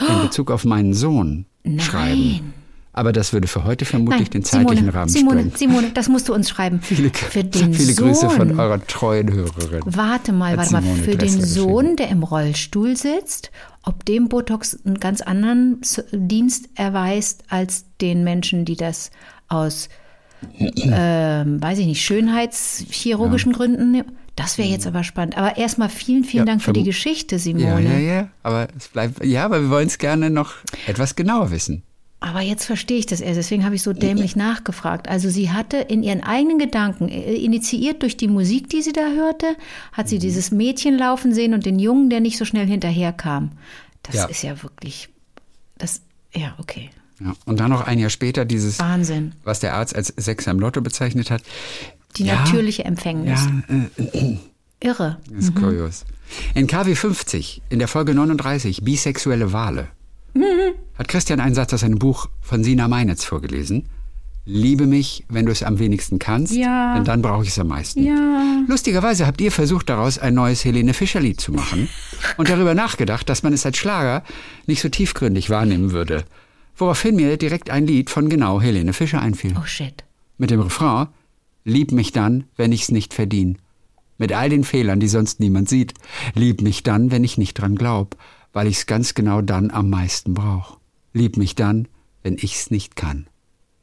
in Bezug auf meinen Sohn schreiben. Aber das würde für heute vermutlich den zeitlichen Simone, Rahmen Simone, sprengen. Simone, das musst du uns schreiben. Viele, für den viele Sohn. Grüße von eurer treuen Hörerin. Warte mal, warte mal. Für den Dressler Sohn, der im Rollstuhl sitzt, ob dem Botox einen ganz anderen Dienst erweist als den Menschen, die das aus, ähm, weiß ich nicht, schönheitschirurgischen Gründen nehmen. Das wäre jetzt aber spannend. Aber erstmal vielen, vielen Ja, Dank für die Geschichte, Ja, Simone. ja, ja. Aber es bleibt, ja, aber wir wollen es gerne noch etwas genauer wissen. Aber jetzt verstehe ich das erst, deswegen habe ich so dämlich nachgefragt. Also sie hatte in ihren eigenen Gedanken, äh, initiiert durch die Musik, die sie da hörte, hat Mhm. sie dieses Mädchen laufen sehen und den Jungen, der nicht so schnell hinterherkam. Das Ja. ist ja wirklich, das, ja, okay. Ja. Und dann noch ein Jahr später dieses, Wahnsinn. was der Arzt als Sechser im Lotto bezeichnet hat. Die Ja, natürliche Empfängnis. Ja, äh, Irre. das ist kurios. In KW 50, in der Folge 39, Bisexuelle Wale, hat Christian einen Satz aus einem Buch von Sina Meinitz vorgelesen. Liebe mich, wenn du es am wenigsten kannst, Ja. denn dann brauche ich es am meisten. Ja. Lustigerweise habt ihr versucht, daraus ein neues Helene Fischer-Lied zu machen (laughs) und darüber nachgedacht, dass man es als Schlager nicht so tiefgründig wahrnehmen würde. Woraufhin mir direkt ein Lied von genau Helene Fischer einfiel. Oh shit. Mit dem Refrain Lieb mich dann, wenn ich's nicht verdien. Mit all den Fehlern, die sonst niemand sieht. Lieb mich dann, wenn ich nicht dran glaub, weil ich's ganz genau dann am meisten brauch. Lieb mich dann, wenn ich's nicht kann.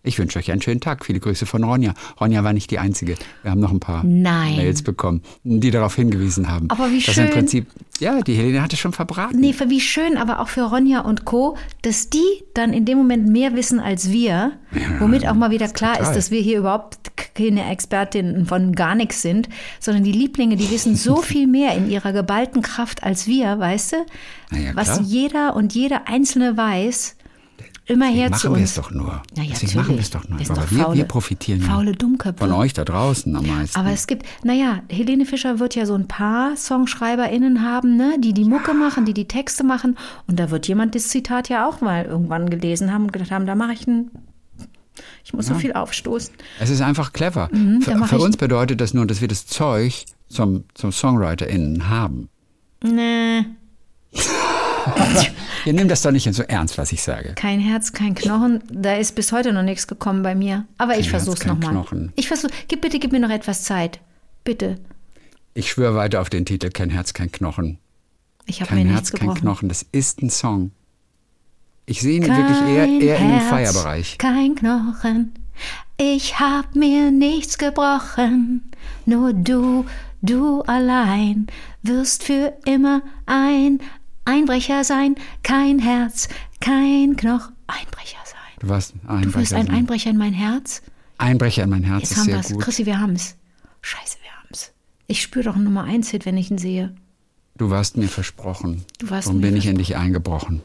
Ich wünsche euch einen schönen Tag. Viele Grüße von Ronja. Ronja war nicht die Einzige. Wir haben noch ein paar Nein. Mails bekommen, die darauf hingewiesen haben. Aber wie schön. im Prinzip, ja, die Helene hatte schon verbraten. Nee, wie schön, aber auch für Ronja und Co., dass die dann in dem Moment mehr wissen als wir, womit auch mal wieder klar total. ist, dass wir hier überhaupt keine Expertinnen von gar nichts sind, sondern die Lieblinge, die wissen so (laughs) viel mehr in ihrer geballten Kraft als wir, weißt du? Ja, Was jeder und jeder Einzelne weiß, immer her zu machen wir uns. es doch nur. Na ja, Deswegen machen wir es doch nur. Wir sind Aber wir, faule- wir profitieren ja faule Dummköpfe. von euch da draußen am meisten. Aber es gibt, naja, Helene Fischer wird ja so ein paar SongschreiberInnen haben, ne, die die Mucke machen, die die Texte machen. Und da wird jemand das Zitat ja auch mal irgendwann gelesen haben und gedacht haben, da mache ich ein, ich muss so viel aufstoßen. Es ist einfach clever. Mhm, für für ich- uns bedeutet das nur, dass wir das Zeug zum, zum SongwriterInnen haben. Nee, (laughs) Ihr nehmt das doch nicht so ernst, was ich sage. kein Herz, kein Knochen. Da ist bis heute noch nichts gekommen bei mir. Aber ich Kein Herz, versuch's kein nochmal. Knochen. Ich versuch, gib bitte, gib mir noch etwas Zeit. Bitte. Ich schwöre weiter auf den Titel Kein Herz, kein Knochen. Ich habe mir Kein nichts Herz, kein gebrochen. Knochen. Das ist ein Song. Ich sehe ihn wirklich eher, eher in dem Herz, Feierbereich. Kein Knochen. Ich hab mir nichts gebrochen, nur du, du allein wirst für immer ein Einbrecher sein, kein Herz, kein Knoch, Einbrecher sein. Du warst ein Du wirst Einbrecher. ein. Einbrecher in mein Herz. Einbrecher in mein Herz Jetzt ist haben sehr wir's. gut. Chrissy, wir haben's. Scheiße, wir haben's. Ich spüre doch einen Nummer 1 Hit, wenn ich ihn sehe. Du warst mir versprochen. Du warst Warum mir bin ich in dich eingebrochen?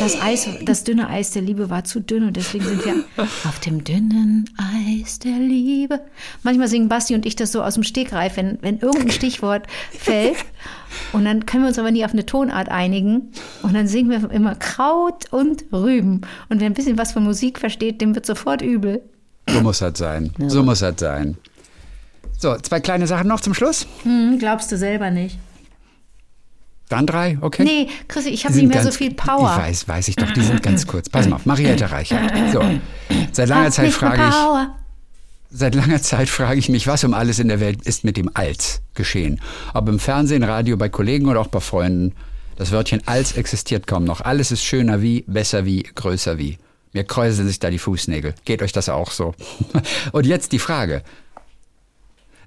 Das Eis, das dünne Eis der Liebe war zu dünn und deswegen sind wir (laughs) auf dem dünnen Eis der Liebe. Manchmal singen Basti und ich das so aus dem Stegreif, wenn, wenn irgendein Stichwort fällt. Und dann können wir uns aber nie auf eine Tonart einigen. Und dann singen wir immer Kraut und Rüben. Und wer ein bisschen was von Musik versteht, dem wird sofort übel. So muss das sein. So muss das sein. So, zwei kleine Sachen noch zum Schluss. Hm, glaubst du selber nicht? Dann drei, okay? Nee, Chrissy, ich habe nicht mehr so ganz- viel Power. Ich weiß, weiß ich doch, die sind ganz kurz. Pass mal auf, Mariette Reichert. So, seit langer Hab Zeit frage ich, seit langer Zeit frage ich mich, was um alles in der Welt ist mit dem Als geschehen. Ob im Fernsehen, Radio, bei Kollegen oder auch bei Freunden. Das Wörtchen Als existiert kaum noch. Alles ist schöner wie, besser wie, größer wie. Mir kräuseln sich da die Fußnägel. Geht euch das auch so? (laughs) Und jetzt die Frage.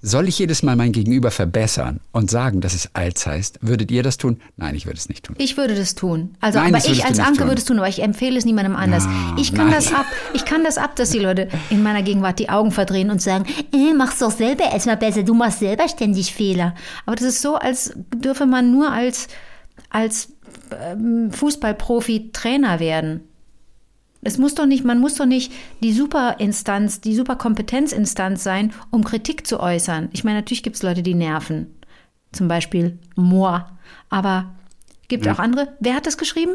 Soll ich jedes Mal mein Gegenüber verbessern und sagen, dass es Als heißt? Würdet ihr das tun? Nein, ich würde es nicht tun. Ich würde das tun. Also, Nein, aber ich als Anke würde es tun, aber ich empfehle es niemandem anders. Ja, ich kann nein. das ab. Ich kann das ab, dass die Leute in meiner Gegenwart die Augen verdrehen und sagen, äh, mach's doch selber erstmal besser, du machst selber ständig Fehler. Aber das ist so, als dürfe man nur als, als ähm, Fußballprofi Trainer werden. Es muss doch nicht, man muss doch nicht die Superinstanz, die Superkompetenzinstanz sein, um Kritik zu äußern. Ich meine, natürlich gibt es Leute, die nerven. Zum Beispiel moi. Aber gibt auch andere. Wer hat das geschrieben?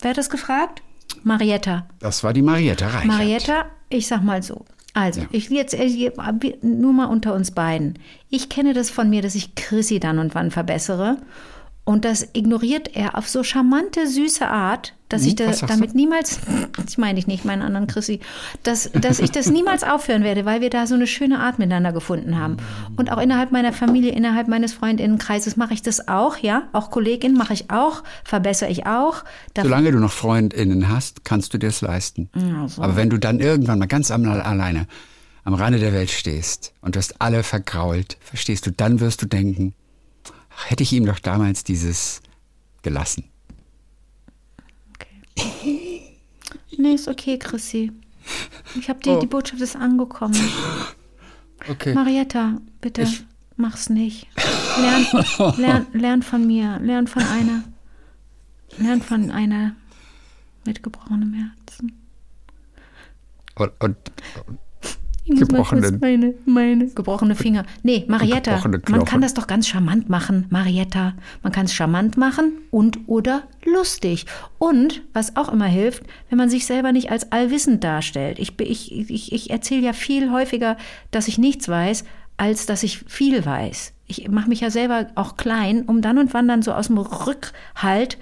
Wer hat das gefragt? Marietta. Das war die Mariette Reichert. Marietta, ich sag mal so. Also, Ja. ich jetzt äh, nur mal unter uns beiden. Ich kenne das von mir, dass ich Chrissy dann und wann verbessere. Und das ignoriert er auf so charmante, süße Art, dass ich da, Hm, was sagst damit niemals, (laughs) das meine ich nicht, meinen anderen Chrissy, dass, dass ich das niemals aufhören werde, weil wir da so eine schöne Art miteinander gefunden haben. Und auch innerhalb meiner Familie, innerhalb meines Freundinnenkreises mache ich das auch, ja. Auch Kollegin mache ich auch, verbessere ich auch. Da Solange du noch FreundInnen hast, kannst du dir es leisten. Aber wenn du dann irgendwann mal ganz alleine am Rande der Welt stehst und du hast alle vergrault, verstehst du, dann wirst du denken, hätte ich ihm doch damals dieses gelassen. (laughs) Nee, ist okay, Chrissy. Ich habe die, Oh. die Botschaft ist angekommen. Okay. Marietta, bitte Ich- mach's nicht. Lern, lern, lern von mir, lern von einer, lern von einer mit gebrochenem Herzen. Und, und Ich muss mal kurz Gebrochenen- meine, meine gebrochene Finger. Nee, Marietta, man kann das doch ganz charmant machen, Marietta. Man kann es charmant machen und oder lustig. Und, was auch immer hilft, wenn man sich selber nicht als allwissend darstellt. Ich, ich, ich, ich erzähle ja viel häufiger, dass ich nichts weiß, als dass ich viel weiß. Ich mache mich ja selber auch klein, um dann und wann dann so aus dem Rückhalt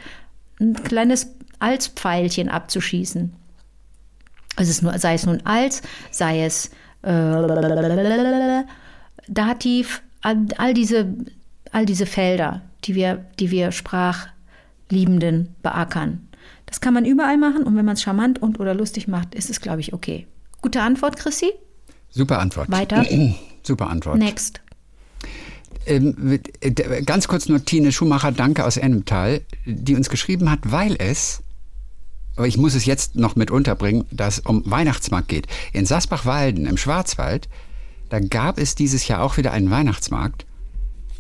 ein kleines Alspfeilchen abzuschießen. Es ist nur, sei es nun als, sei es äh, Dativ, all, diese, all diese Felder, die wir, die wir Sprachliebenden beackern. Das kann man überall machen und wenn man es charmant und oder lustig macht, ist es, glaube ich, okay. Gute Antwort, Chrissy? super Antwort. Weiter. (clears throat) Super Antwort. Next. Ähm, äh, ganz kurz nur Tine Schumacher, danke aus Ennemtal, die uns geschrieben hat, weil es, aber ich muss es jetzt noch mit unterbringen, dass es um Weihnachtsmarkt geht. In Sasbach-Walden im Schwarzwald, da gab es dieses Jahr auch wieder einen Weihnachtsmarkt,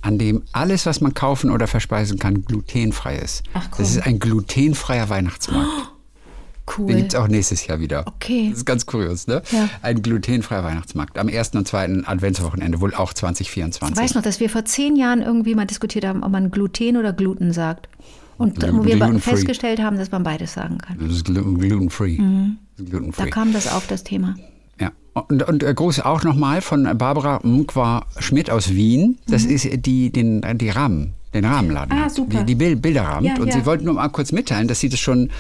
an dem alles, was man kaufen oder verspeisen kann, glutenfrei ist. Ach, komm. Das ist ein glutenfreier Weihnachtsmarkt. Cool. Den gibt es auch nächstes Jahr wieder. Okay. Das ist ganz kurios, ne? Ja. Ein glutenfreier Weihnachtsmarkt. Am ersten und zweiten Adventswochenende, wohl auch 2024. Ich weiß noch, dass wir vor zehn Jahren irgendwie mal diskutiert haben, ob man Gluten oder Gluten sagt. Und Glu- wo wir festgestellt haben, dass man beides sagen kann. Das ist glu- gluten-free. Mhm. Ist Da kam das auf, das Thema. Ja. Und, und äh, Gruß auch nochmal von Barbara Mkwa Schmidt aus Wien. Das ist die, den, die Rahmen, den Rahmenladen. Mhm. Ah, super. Die, die Bil- Bilder rahmt. Ja, und ja. sie wollte nur mal kurz mitteilen, dass sie das schon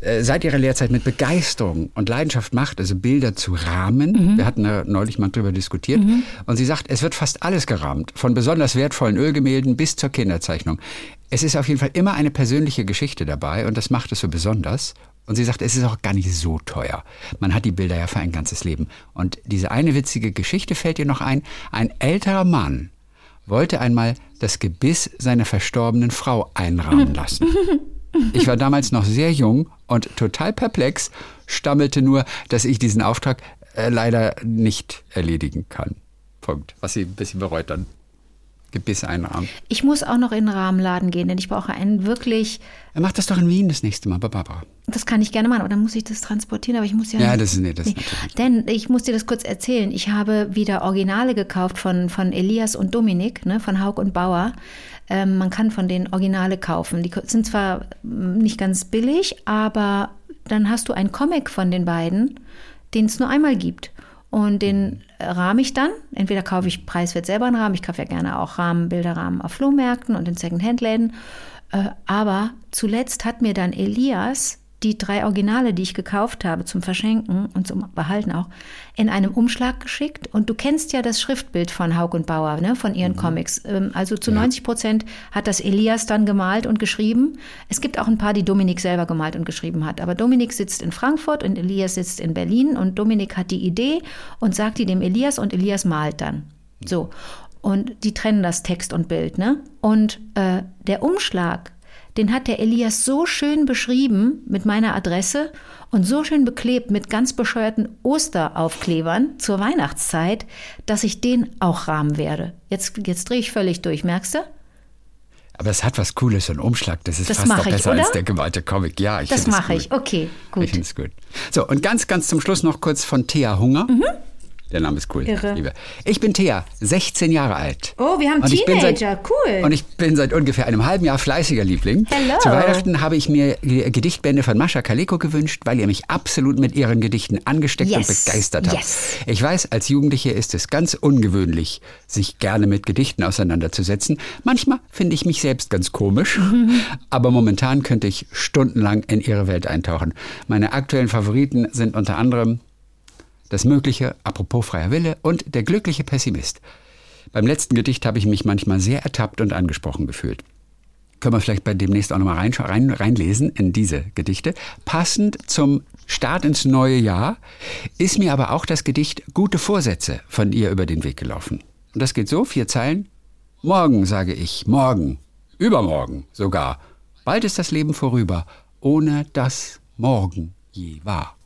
äh, seit ihrer Lehrzeit mit Begeisterung und Leidenschaft macht, also Bilder zu rahmen. Mhm. Wir hatten da neulich mal drüber diskutiert. Und sie sagt, es wird fast alles gerahmt, von besonders wertvollen Ölgemälden bis zur Kinderzeichnung. Es ist auf jeden Fall immer eine persönliche Geschichte dabei und das macht es so besonders. Und sie sagt, es ist auch gar nicht so teuer. Man hat die Bilder ja für ein ganzes Leben. Und diese eine witzige Geschichte fällt ihr noch ein. Ein älterer Mann wollte einmal das Gebiss seiner verstorbenen Frau einrahmen (laughs) lassen. Ich war damals noch sehr jung und total perplex, stammelte nur, dass ich diesen Auftrag äh, leider nicht erledigen kann. Punkt. Was sie ein bisschen bereut dann. Gebiss einrahmen. Ich muss auch noch in den Rahmenladen gehen, denn ich brauche einen wirklich, Er macht das doch in Wien das nächste Mal, bei Barbara. das kann ich gerne machen, aber dann muss ich das transportieren, aber ich muss ja. Ja, das ist, nee, das ist natürlich. Denn ich muss dir das kurz erzählen. Ich habe wieder Originale gekauft von, von Elias und Dominik, ne, von Haug und Bauer. Ähm, man kann von denen Originale kaufen. Die sind zwar mm, nicht ganz billig, aber dann hast du einen Comic von den beiden, den es nur einmal gibt. Und den rahme ich dann. Entweder kaufe ich preiswert selber einen Rahmen. Ich kaufe ja gerne auch Rahmen, Bilderrahmen auf Flohmärkten und in Secondhand-Läden. Äh, aber zuletzt hat mir dann Elias die drei Originale, die ich gekauft habe zum Verschenken und zum Behalten auch, in einem Umschlag geschickt. Und du kennst ja das Schriftbild von Haug und Bauer, ne, von ihren Comics. Ähm, Also zu 90 Prozent hat das Elias dann gemalt und geschrieben. Es gibt auch ein paar, die Dominik selber gemalt und geschrieben hat. Aber Dominik sitzt in Frankfurt und Elias sitzt in Berlin und Dominik hat die Idee und sagt die dem Elias und Elias malt dann. So. Und die trennen das Text und Bild, ne? Und äh, der Umschlag, den hat der Elias so schön beschrieben mit meiner Adresse und so schön beklebt mit ganz bescheuerten Osteraufklebern zur Weihnachtszeit, dass ich den auch rahmen werde. Jetzt, jetzt drehe ich völlig durch, merkst du? Aber es hat was Cooles, so ein Umschlag. Das ist Das fast noch mache ich, besser oder? als der gemalte Comic. Ja, ich Das finde es mache gut. ich. Okay, gut. Ich finde es gut. So, und ganz, ganz zum Schluss noch kurz von Thea Hunger. Der Name ist cool. Irre. Ich liebe. Ich bin Thea, 16 Jahre alt. Oh, wir haben Und bin seit- Teenager, cool. Und ich bin seit ungefähr einem halben Jahr fleißiger Liebling. Hello. Zu Weihnachten habe ich mir Gedichtbände von Mascha Kaleko gewünscht, weil ihr mich absolut mit ihren Gedichten angesteckt Yes. und begeistert habt. Yes. Ich weiß, als Jugendliche ist es ganz ungewöhnlich, sich gerne mit Gedichten auseinanderzusetzen. Manchmal finde ich mich selbst ganz komisch, (laughs) aber momentan könnte ich stundenlang in ihre Welt eintauchen. Meine aktuellen Favoriten sind unter anderem das Mögliche, apropos freier Wille und der glückliche Pessimist. Beim letzten Gedicht habe ich mich manchmal sehr ertappt und angesprochen gefühlt. Können wir vielleicht bei demnächst auch nochmal rein, rein, reinlesen in diese Gedichte. Passend zum Start ins neue Jahr ist mir aber auch das Gedicht Gute Vorsätze von ihr über den Weg gelaufen. Und das geht so, vier Zeilen. Morgen, sage ich, morgen, übermorgen sogar. Bald ist das Leben vorüber, ohne dass morgen je war.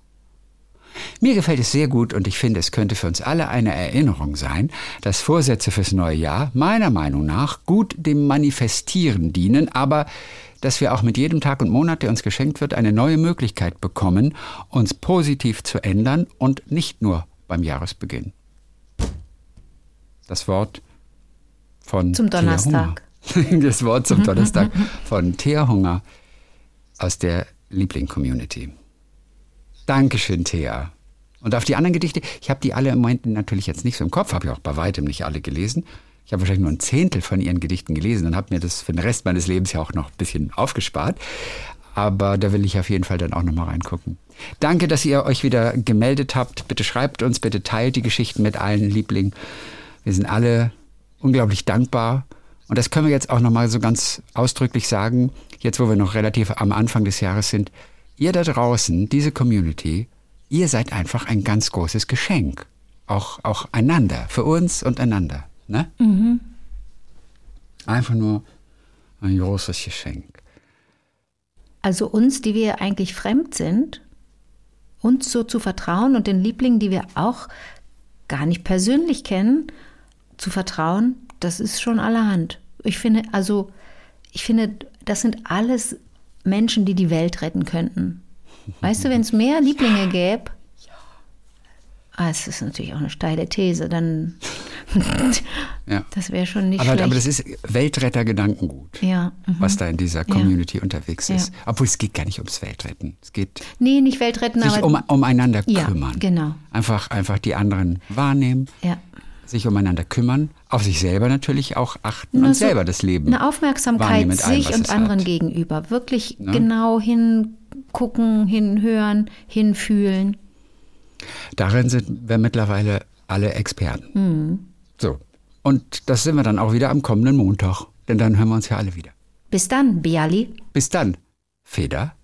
Mir gefällt es sehr gut und ich finde, es könnte für uns alle eine Erinnerung sein, dass Vorsätze fürs neue Jahr meiner Meinung nach gut dem Manifestieren dienen, aber dass wir auch mit jedem Tag und Monat, der uns geschenkt wird, eine neue Möglichkeit bekommen, uns positiv zu ändern und nicht nur beim Jahresbeginn. Das Wort von Zum Donnerstag. (laughs) Das Wort zum (laughs) Donnerstag von Thea Hunger aus der Liebling-Community. Dankeschön, Thea. Und auf die anderen Gedichte, ich habe die alle im Moment natürlich jetzt nicht so im Kopf, habe ja auch bei weitem nicht alle gelesen. Ich habe wahrscheinlich nur ein Zehntel von ihren Gedichten gelesen und habe mir das für den Rest meines Lebens ja auch noch ein bisschen aufgespart. Aber da will ich auf jeden Fall dann auch nochmal reingucken. Danke, dass ihr euch wieder gemeldet habt. Bitte schreibt uns, bitte teilt die Geschichten mit allen Lieblingen. Wir sind alle unglaublich dankbar. Und das können wir jetzt auch nochmal so ganz ausdrücklich sagen, jetzt wo wir noch relativ am Anfang des Jahres sind. Ihr da draußen, diese Community, ihr seid einfach ein ganz großes Geschenk. Auch, auch einander, für uns und einander. Ne? Einfach nur ein großes Geschenk. Also uns, die wir eigentlich fremd sind, uns so zu vertrauen und den Lieblingen, die wir auch gar nicht persönlich kennen, zu vertrauen, das ist schon allerhand. Ich finde, also, ich finde, das sind alles Menschen, die die Welt retten könnten. Weißt du, wenn es mehr Lieblinge gäbe, ah, es ist natürlich auch eine steile These, dann, (laughs) Ja. das wäre schon nicht Aber, schlecht. aber das ist Weltrettergedankengut, ja, mhm. was da in dieser Community unterwegs Ja. ist. Obwohl es geht gar nicht ums Weltretten. Es geht nee, nicht Weltretten, sich aber um, umeinander Ja, kümmern. genau. Einfach, einfach die anderen wahrnehmen, ja. Sich umeinander kümmern, auf sich selber natürlich auch achten Na, und so selber das Leben. Eine Aufmerksamkeit allem, sich und anderen hat. gegenüber. Wirklich genau hingucken, hinhören, hinfühlen. Darin sind wir mittlerweile alle Experten. Hm. So. Und das sind wir dann auch wieder am kommenden Montag. Denn dann hören wir uns ja alle wieder. Bis dann, Bialy. Bis dann. Feder